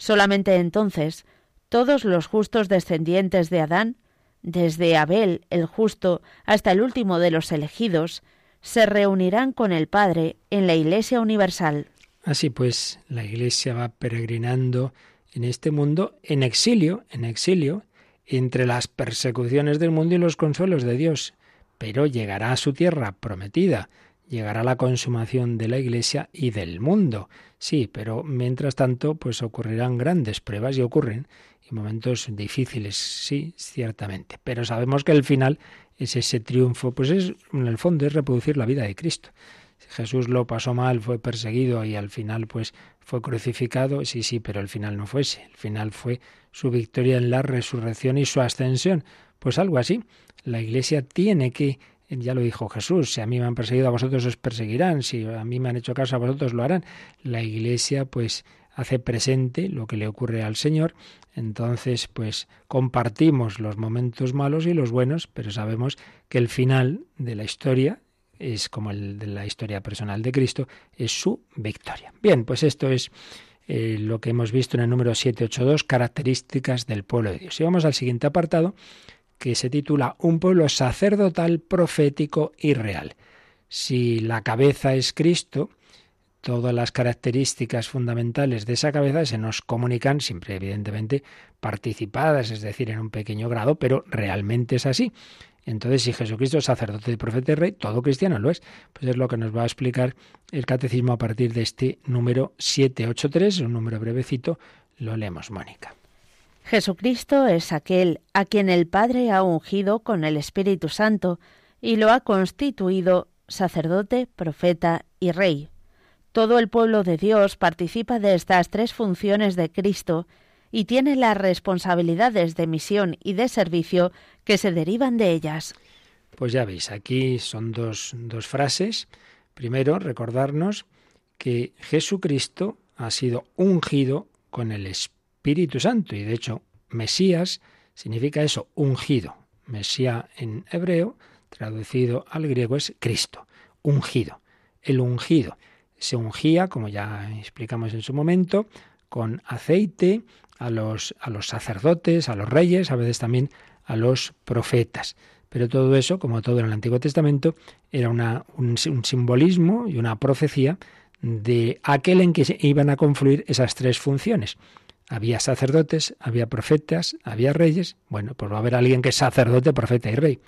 Solamente entonces todos los justos descendientes de Adán, desde Abel el justo hasta el último de los elegidos, se reunirán con el Padre en la Iglesia universal. Así pues, la Iglesia va peregrinando en este mundo en exilio, en exilio, entre las persecuciones del mundo y los consuelos de Dios, pero llegará a su tierra prometida, llegará la consumación de la Iglesia y del mundo. Sí, pero mientras tanto, pues ocurrirán grandes pruebas y ocurren y momentos difíciles, sí, ciertamente. Pero sabemos que el final es ese triunfo, pues es, en el fondo, es reproducir la vida de Cristo. Jesús lo pasó mal, fue perseguido y al final pues fue crucificado, sí, sí, pero el final no fue ese. El final fue su victoria en la resurrección y su ascensión. Pues algo así. La Iglesia tiene que ya lo dijo Jesús, si a mí me han perseguido a vosotros os perseguirán, si a mí me han hecho caso a vosotros lo harán. La Iglesia pues hace presente lo que le ocurre al Señor, entonces pues compartimos los momentos malos y los buenos, pero sabemos que el final de la historia es como el de la historia personal de Cristo, es su victoria. Bien, pues esto es eh, lo que hemos visto en el número 782, características del pueblo de Dios. Y vamos al siguiente apartado, que se titula Un pueblo sacerdotal, profético y real. Si la cabeza es Cristo, todas las características fundamentales de esa cabeza se nos comunican, siempre evidentemente participadas, es decir, en un pequeño grado, pero realmente es así. Entonces, si Jesucristo es sacerdote, profeta y rey, todo cristiano lo es. Pues es lo que nos va a explicar el catecismo a partir de este número 783, un número brevecito. Lo leemos, Mónica. Jesucristo es aquel a quien el Padre ha ungido con el Espíritu Santo y lo ha constituido sacerdote, profeta y rey. Todo el pueblo de Dios participa de estas tres funciones de Cristo y tiene las responsabilidades de misión y de servicio que se derivan de ellas. Pues ya veis, aquí son dos, dos frases. Primero, recordarnos que Jesucristo ha sido ungido con el Espíritu Espíritu Santo. Y de hecho, Mesías significa eso, ungido. Mesías en hebreo, traducido al griego, es Cristo, ungido. El ungido. Se ungía, como ya explicamos en su momento, con aceite a los, a los sacerdotes, a los reyes, a veces también a los profetas. Pero todo eso, como todo en el Antiguo Testamento, era una, un, un simbolismo y una profecía de aquel en que iban a confluir esas tres funciones. Había sacerdotes, había profetas, había reyes. Bueno, pues va a haber alguien que es sacerdote, profeta y rey,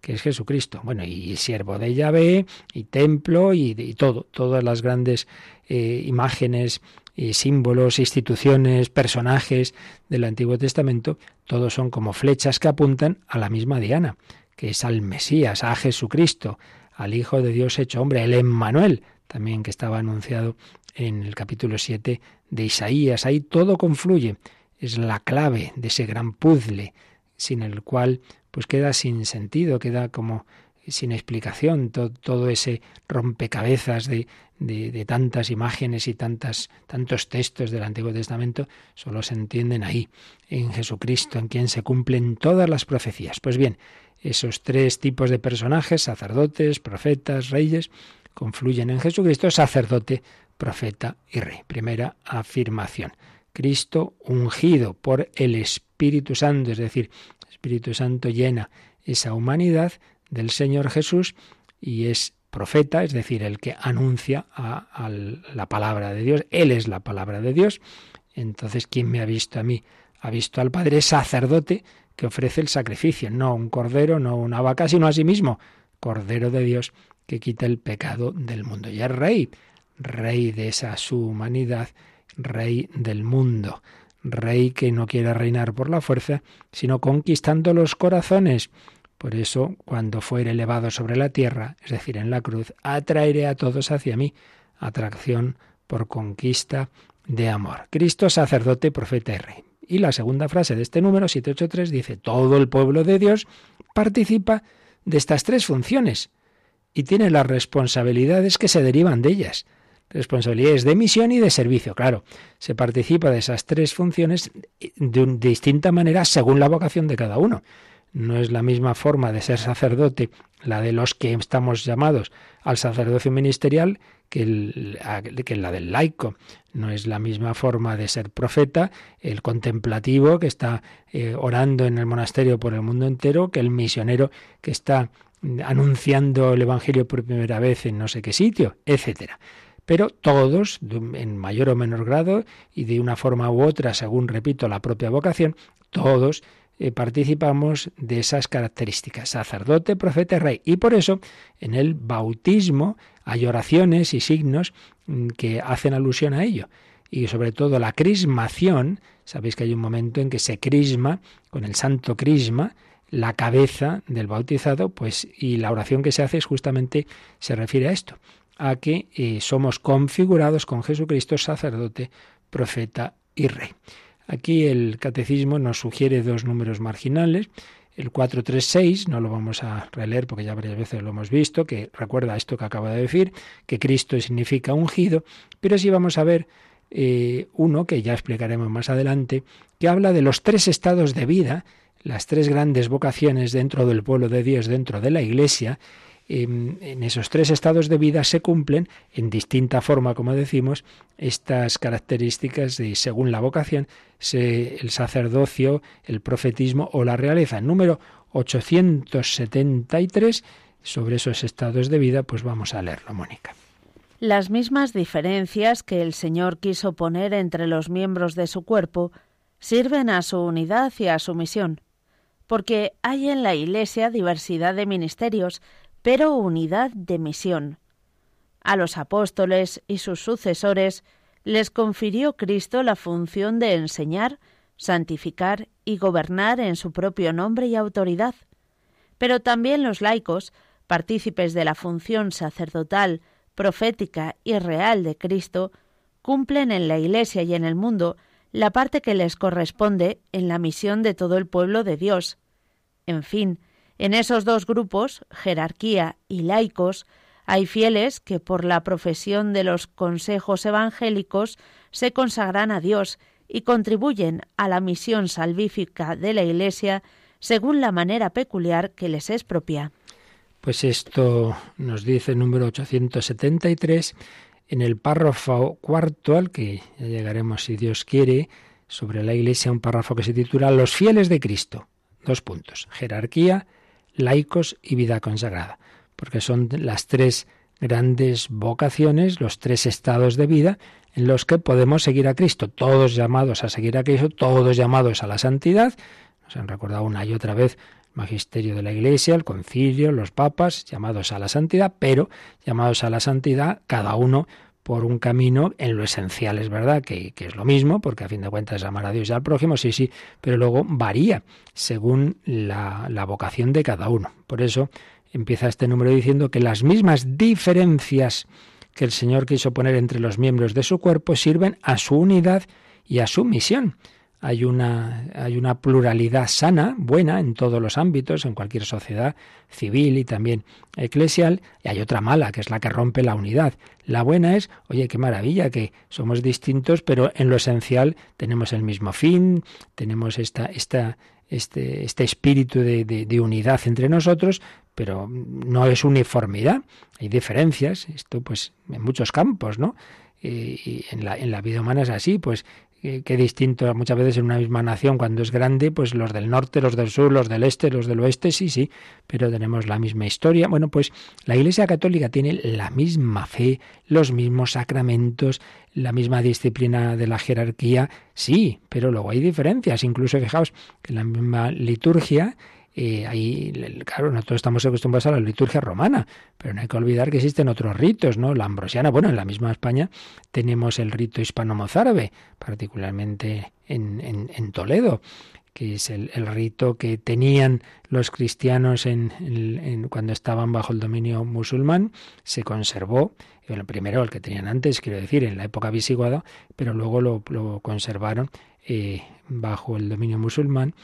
que es Jesucristo. Bueno, y siervo de Yahvé, y templo, y, todo, todas las grandes eh, imágenes, y símbolos, instituciones, personajes del Antiguo Testamento, todos son como flechas que apuntan a la misma Diana, que es al Mesías, a Jesucristo, al Hijo de Dios hecho hombre, el Emmanuel, también que estaba anunciado en el capítulo 7 de Isaías. Ahí todo confluye. Es la clave de ese gran puzzle sin el cual pues queda sin sentido, queda como sin explicación todo, ese rompecabezas de, de, de, tantas imágenes y tantas, tantos textos del Antiguo Testamento, solo se entienden ahí, en Jesucristo, en quien se cumplen todas las profecías. Pues bien, esos tres tipos de personajes, sacerdotes, profetas, reyes, confluyen en Jesucristo, sacerdote, profeta y rey. Primera afirmación. Cristo ungido por el Espíritu Santo, es decir, Espíritu Santo llena esa humanidad del Señor Jesús y es profeta, es decir, el que anuncia a, la palabra de Dios. Él es la palabra de Dios. Entonces, ¿quién me ha visto a mí? Ha visto al Padre, sacerdote que ofrece el sacrificio, no un cordero, no una vaca, sino a sí mismo, cordero de Dios que quita el pecado del mundo. Y es rey, rey de esa su humanidad, rey del mundo, rey que no quiere reinar por la fuerza, sino conquistando los corazones. Por eso, cuando fuere elevado sobre la tierra, es decir, en la cruz, atraeré a todos hacia mí. Atracción por conquista de amor. Cristo, sacerdote, profeta y rey. Y la segunda frase de este número 783 dice, todo el pueblo de Dios participa de estas tres funciones y tiene las responsabilidades que se derivan de ellas. Responsabilidades de misión y de servicio. Claro, se participa de esas tres funciones de, distinta manera según la vocación de cada uno. No es la misma forma de ser sacerdote la de los que estamos llamados al sacerdocio ministerial que, la del laico. No es la misma forma de ser profeta, el contemplativo que está eh, orando en el monasterio por el mundo entero, que el misionero que está anunciando el Evangelio por primera vez en no sé qué sitio, etcétera. Pero todos, en mayor o menor grado, y de una forma u otra, según repito, la propia vocación, todos eh, participamos de esas características, sacerdote, profeta, rey. Y por eso en el bautismo hay oraciones y signos mm, que hacen alusión a ello. Y sobre todo la crismación, sabéis que hay un momento en que se crisma con el santo crisma, la cabeza del bautizado, pues y la oración que se hace es justamente se refiere a esto, a que eh, somos configurados con Jesucristo sacerdote, profeta y rey. Aquí el catecismo nos sugiere dos números marginales. El 436, no lo vamos a releer porque ya varias veces lo hemos visto, que recuerda esto que acabo de decir, que Cristo significa ungido, pero sí vamos a ver eh, uno que ya explicaremos más adelante, que habla de los tres estados de vida, las tres grandes vocaciones dentro del pueblo de Dios, dentro de la Iglesia, en esos tres estados de vida se cumplen en distinta forma, como decimos, estas características de, según la vocación, el sacerdocio, el profetismo o la realeza. En número 873, sobre esos estados de vida, pues vamos a leerlo, Mónica. Las mismas diferencias que el Señor quiso poner entre los miembros de su cuerpo sirven a su unidad y a su misión, porque hay en la Iglesia diversidad de ministerios, pero unidad de misión. A los apóstoles y sus sucesores les confirió Cristo la función de enseñar, santificar y gobernar en su propio nombre y autoridad. Pero también los laicos, partícipes de la función sacerdotal, profética y real de Cristo, cumplen en la Iglesia y en el mundo la parte que les corresponde en la misión de todo el pueblo de Dios. En fin, en esos dos grupos, jerarquía y laicos, hay fieles que por la profesión de los consejos evangélicos se consagran a Dios y contribuyen a la misión salvífica de la Iglesia según la manera peculiar que les es propia. Pues esto nos dice el número 873 en el párrafo cuarto al que ya llegaremos si Dios quiere sobre la Iglesia un párrafo que se titula Los fieles de Cristo. Dos puntos. Jerarquía, laicos y vida consagrada, porque son las tres grandes vocaciones, los tres estados de vida en los que podemos seguir a Cristo, todos llamados a seguir a Cristo, todos llamados a la santidad. Nos han recordado una y otra vez el magisterio de la Iglesia, el concilio, los papas, llamados a la santidad, pero llamados a la santidad cada uno por un camino en lo esencial, es verdad que, es lo mismo, porque a fin de cuentas amar a Dios y al prójimo, sí, sí, pero luego varía según la, la vocación de cada uno. Por eso empieza este número diciendo que las mismas diferencias que el Señor quiso poner entre los miembros de su cuerpo sirven a su unidad y a su misión hay una, hay una pluralidad sana, buena en todos los ámbitos, en cualquier sociedad civil y también eclesial, y hay otra mala, que es la que rompe la unidad. La buena es, oye, qué maravilla, que somos distintos, pero en lo esencial tenemos el mismo fin, tenemos esta, esta este, este espíritu de, de, unidad entre nosotros, pero no es uniformidad, hay diferencias, esto pues en muchos campos, ¿no? y en la, en la vida humana es así, pues qué distinto muchas veces en una misma nación cuando es grande, pues los del norte, los del sur, los del este, los del oeste, sí, sí, pero tenemos la misma historia. Bueno, pues la Iglesia Católica tiene la misma fe, los mismos sacramentos, la misma disciplina de la jerarquía, sí, pero luego hay diferencias. Incluso fijaos que la misma liturgia ahí, claro, nosotros estamos acostumbrados a la liturgia romana, pero no hay que olvidar que existen otros ritos, ¿no? La ambrosiana, bueno, en la misma España tenemos el rito hispano-mozárabe, particularmente en, en, Toledo, que es el, rito que tenían los cristianos en, cuando estaban bajo el dominio musulmán, se conservó, el primero, el que tenían antes, quiero decir, en la época visigoda, pero luego lo, lo conservaron eh, bajo el dominio musulmán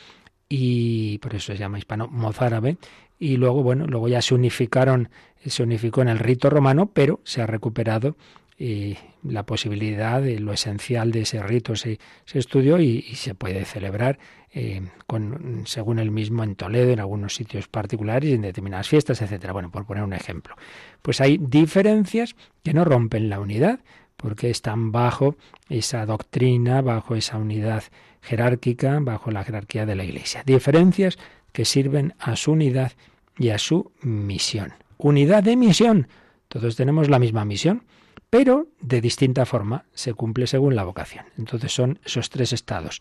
y por eso se llama hispano mozárabe y luego bueno luego ya se unificaron se unificó en el rito romano pero se ha recuperado eh, la posibilidad de lo esencial de ese rito se, estudió y, se puede celebrar eh, con, según el mismo en Toledo, en algunos sitios particulares, en determinadas fiestas, etcétera. Bueno, por poner un ejemplo. Pues hay diferencias que no rompen la unidad, porque están bajo esa doctrina, bajo esa unidad jerárquica, bajo la jerarquía de la Iglesia. Diferencias que sirven a su unidad y a su misión. Unidad de misión. Todos tenemos la misma misión, pero de distinta forma se cumple según la vocación. Entonces son esos tres estados.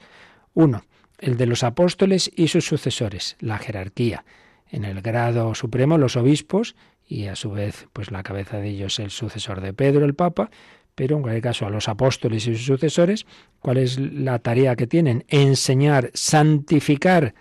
Uno, el de los apóstoles y sus sucesores, la jerarquía. En el grado supremo los obispos y a su vez pues la cabeza de ellos el sucesor de Pedro, el Papa, pero en cualquier caso a los apóstoles y sus sucesores, ¿cuál es la tarea que tienen? Enseñar, santificar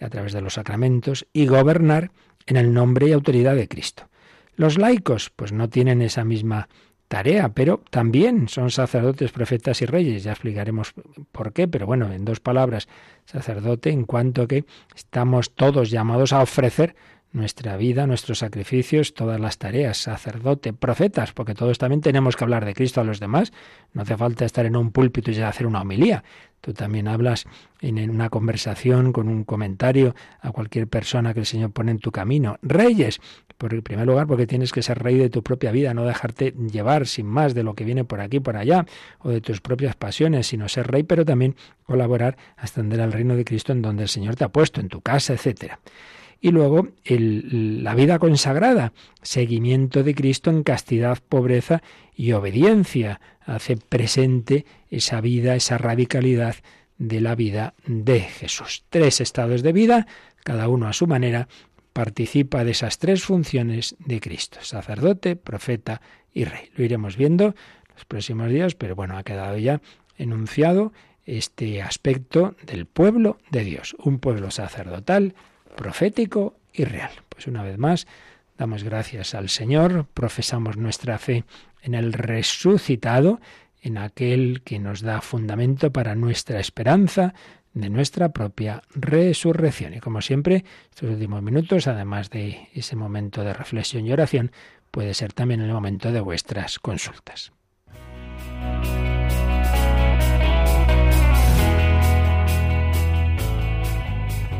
a través de los sacramentos y gobernar en el nombre y autoridad de Cristo. Los laicos, pues no tienen esa misma tarea, pero también son sacerdotes, profetas y reyes. Ya explicaremos por qué, pero bueno, en dos palabras, sacerdote en cuanto que estamos todos llamados a ofrecer nuestra vida, nuestros sacrificios, todas las tareas, sacerdote, profetas, porque todos también tenemos que hablar de Cristo a los demás. No hace falta estar en un púlpito y hacer una homilía. Tú también hablas en una conversación, con un comentario a cualquier persona que el Señor pone en tu camino. Reyes, por el primer lugar, porque tienes que ser rey de tu propia vida, no dejarte llevar sin más de lo que viene por aquí, por allá, o de tus propias pasiones, sino ser rey, pero también colaborar a extender al reino de Cristo en donde el Señor te ha puesto, en tu casa, etcétera. Y luego la vida consagrada, seguimiento de Cristo en castidad, pobreza y obediencia. Hace presente esa vida, esa radicalidad de la vida de Jesús. Tres estados de vida, cada uno a su manera, participa de esas tres funciones de Cristo, sacerdote, profeta y rey. Lo iremos viendo los próximos días, pero bueno, ha quedado ya enunciado este aspecto del pueblo de Dios, un pueblo sacerdotal, profético y real. Pues una vez más, damos gracias al Señor, profesamos nuestra fe en el resucitado, en aquel que nos da fundamento para nuestra esperanza de nuestra propia resurrección. Y como siempre, estos últimos minutos, además de ese momento de reflexión y oración, puede ser también el momento de vuestras consultas.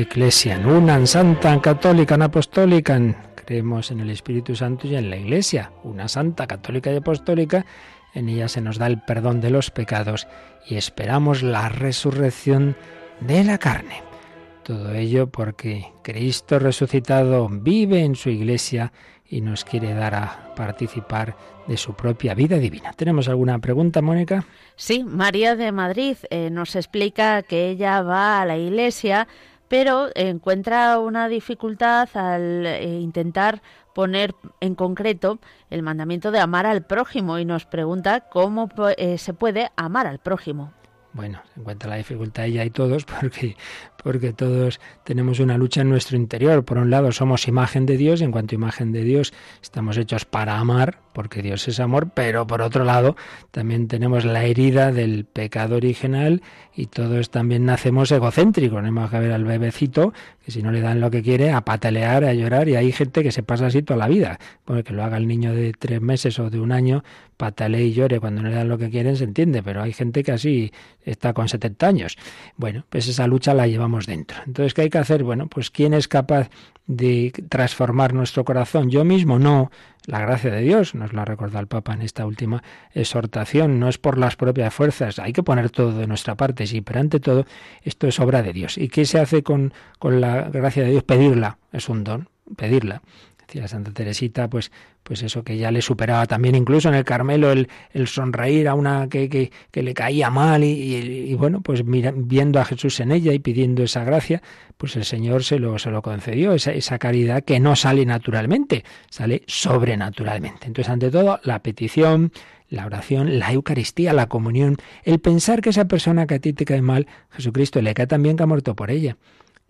Ecclesiam, una santa católica, apostólica. Creemos en el Espíritu Santo y en la Iglesia, una santa católica y apostólica. En ella se nos da el perdón de los pecados y esperamos la resurrección de la carne. Todo ello porque Cristo resucitado vive en su Iglesia y nos quiere dar a participar de su propia vida divina. ¿Tenemos alguna pregunta, Mónica? Sí, María de Madrid eh, nos explica que ella va a la iglesia, pero encuentra una dificultad al eh, intentar poner en concreto el mandamiento de amar al prójimo y nos pregunta cómo eh, se puede amar al prójimo. Bueno, encuentra la dificultad ella y todos [LAUGHS] porque porque todos tenemos una lucha en nuestro interior. Por un lado somos imagen de Dios y en cuanto a imagen de Dios estamos hechos para amar, porque Dios es amor, pero por otro lado también tenemos la herida del pecado original y todos también nacemos egocéntricos. No hay que ver al bebecito que si no le dan lo que quiere, a patalear, a llorar y hay gente que se pasa así toda la vida. Porque que lo haga el niño de tres meses o de un año, patalee y llore cuando no le dan lo que quieren, se entiende, pero hay gente que así está con 70 años. Bueno, pues esa lucha la llevamos dentro. Entonces, ¿qué hay que hacer? Bueno, pues ¿quién es capaz de transformar nuestro corazón? Yo mismo no. La gracia de Dios, nos la recuerda el Papa en esta última exhortación, no es por las propias fuerzas, hay que poner todo de nuestra parte, sí, pero ante todo esto es obra de Dios. ¿Y qué se hace con, con la gracia de Dios? Pedirla, es un don, pedirla decía Santa Teresita, pues, pues eso que ya le superaba también incluso en el Carmelo el, el sonreír a una que, que, que le caía mal y, bueno, pues mira, viendo a Jesús en ella y pidiendo esa gracia, pues el Señor se lo, se lo concedió, esa, esa caridad que no sale naturalmente, sale sobrenaturalmente. Entonces, ante todo, la petición, la oración, la Eucaristía, la comunión, el pensar que esa persona que a ti te cae mal, Jesucristo le cae también que ha muerto por ella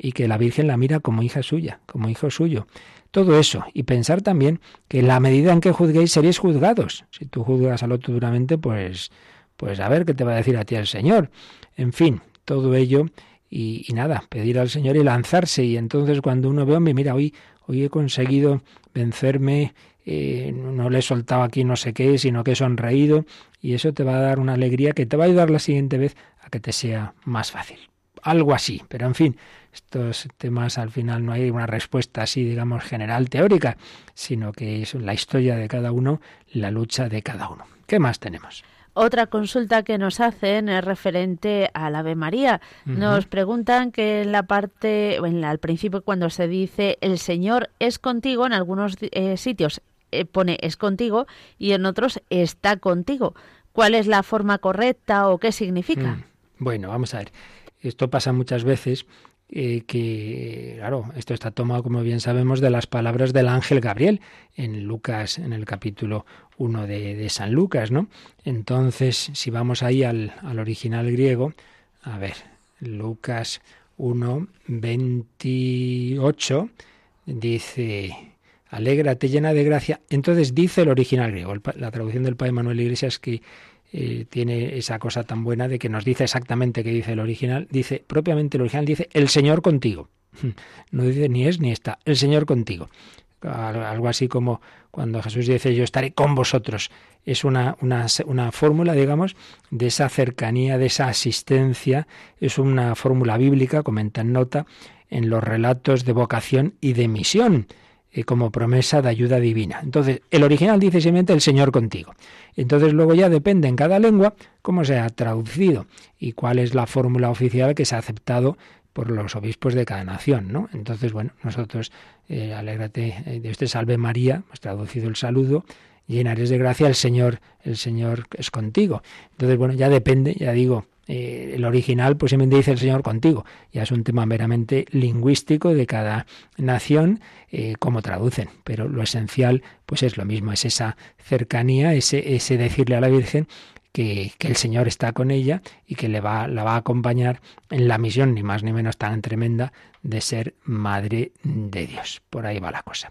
y que la Virgen la mira como hija suya, como hijo suyo. Todo eso. Y pensar también que en la medida en que juzguéis seréis juzgados. Si tú juzgas al otro duramente, pues, pues a ver qué te va a decir a ti el Señor. En fin, todo ello. Y, nada, pedir al Señor y lanzarse. Y entonces cuando uno ve, mira, hoy, hoy he conseguido vencerme, eh, no le he soltado aquí no sé qué, sino que he sonreído. Y eso te va a dar una alegría que te va a ayudar la siguiente vez a que te sea más fácil. Algo así. Pero en fin, estos temas al final no hay una respuesta así, digamos, general teórica, sino que es la historia de cada uno, la lucha de cada uno. ¿Qué más tenemos? Otra consulta que nos hacen es referente al Ave María. Nos preguntan que en la parte, en al principio cuando se dice el Señor es contigo, en algunos eh, sitios eh, pone es contigo y en otros está contigo. ¿Cuál es la forma correcta o qué significa? Mm. Bueno, vamos a ver. Esto pasa muchas veces eh, que, claro, esto está tomado, como bien sabemos, de las palabras del ángel Gabriel en Lucas, en el capítulo 1 de, San Lucas, ¿no? Entonces, si vamos ahí al, al original griego, a ver, Lucas 1, 28, dice, alégrate llena de gracia. Entonces dice el original griego, la traducción del Padre Manuel Iglesias que eh, tiene esa cosa tan buena de que nos dice exactamente qué dice el original. Dice, propiamente el original dice, el Señor contigo. [LAUGHS] No dice ni es ni está, el Señor contigo. Algo así como cuando Jesús dice, yo estaré con vosotros. Es una, una, una fórmula, digamos, de esa cercanía, de esa asistencia. Es una fórmula bíblica, comenta en nota, en los relatos de vocación y de misión eh, como promesa de ayuda divina. Entonces, el original dice simplemente el Señor contigo. Entonces, luego ya depende en cada lengua cómo se ha traducido y cuál es la fórmula oficial que se ha aceptado por los obispos de cada nación, ¿no? Entonces, bueno, nosotros, eh, alégrate eh, de este salve María, hemos traducido el saludo, llena eres de gracia, el Señor, el Señor es contigo. Entonces, bueno, ya depende, ya digo, eh, el original pues simplemente dice el Señor contigo. Ya es un tema meramente lingüístico de cada nación, eh, cómo traducen. Pero lo esencial pues es lo mismo, es esa cercanía, ese, ese decirle a la Virgen que, que, el Señor está con ella y que le va, la va a acompañar en la misión, ni más ni menos tan tremenda, de ser Madre de Dios. Por ahí va la cosa.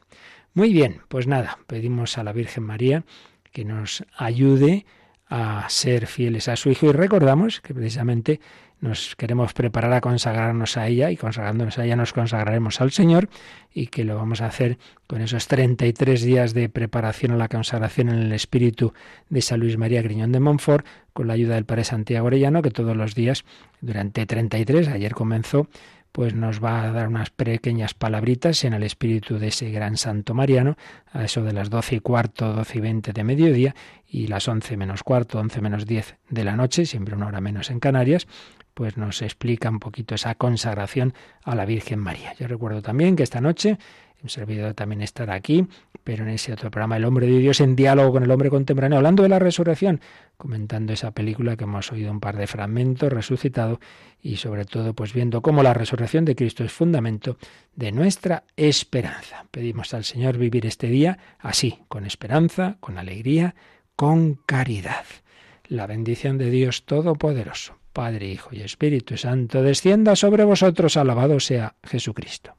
Muy bien, pues nada, pedimos a la Virgen María que nos ayude a ser fieles a su Hijo. Y recordamos que precisamente nos queremos preparar a consagrarnos a ella y consagrándonos a ella nos consagraremos al Señor y que lo vamos a hacer con esos 33 días de preparación a la consagración en el espíritu de San Luis María Griñón de Montfort con la ayuda del Padre Santiago Orellano que todos los días durante 33, ayer comenzó, pues nos va a dar unas pequeñas palabritas en el espíritu de ese gran santo mariano, a eso de las doce y cuarto, doce y veinte de mediodía, y las once menos cuarto, once menos diez de la noche, siempre una hora menos en Canarias, pues nos explica un poquito esa consagración a la Virgen María. Yo recuerdo también que esta noche hemos servido también estar aquí, pero en ese otro programa, El hombre de Dios en diálogo con el hombre contemporáneo, hablando de la resurrección, comentando esa película que hemos oído un par de fragmentos, resucitado, y sobre todo pues viendo cómo la resurrección de Cristo es fundamento de nuestra esperanza. Pedimos al Señor vivir este día así, con esperanza, con alegría, con caridad. La bendición de Dios Todopoderoso. Padre, Hijo y Espíritu Santo, descienda sobre vosotros, alabado sea Jesucristo.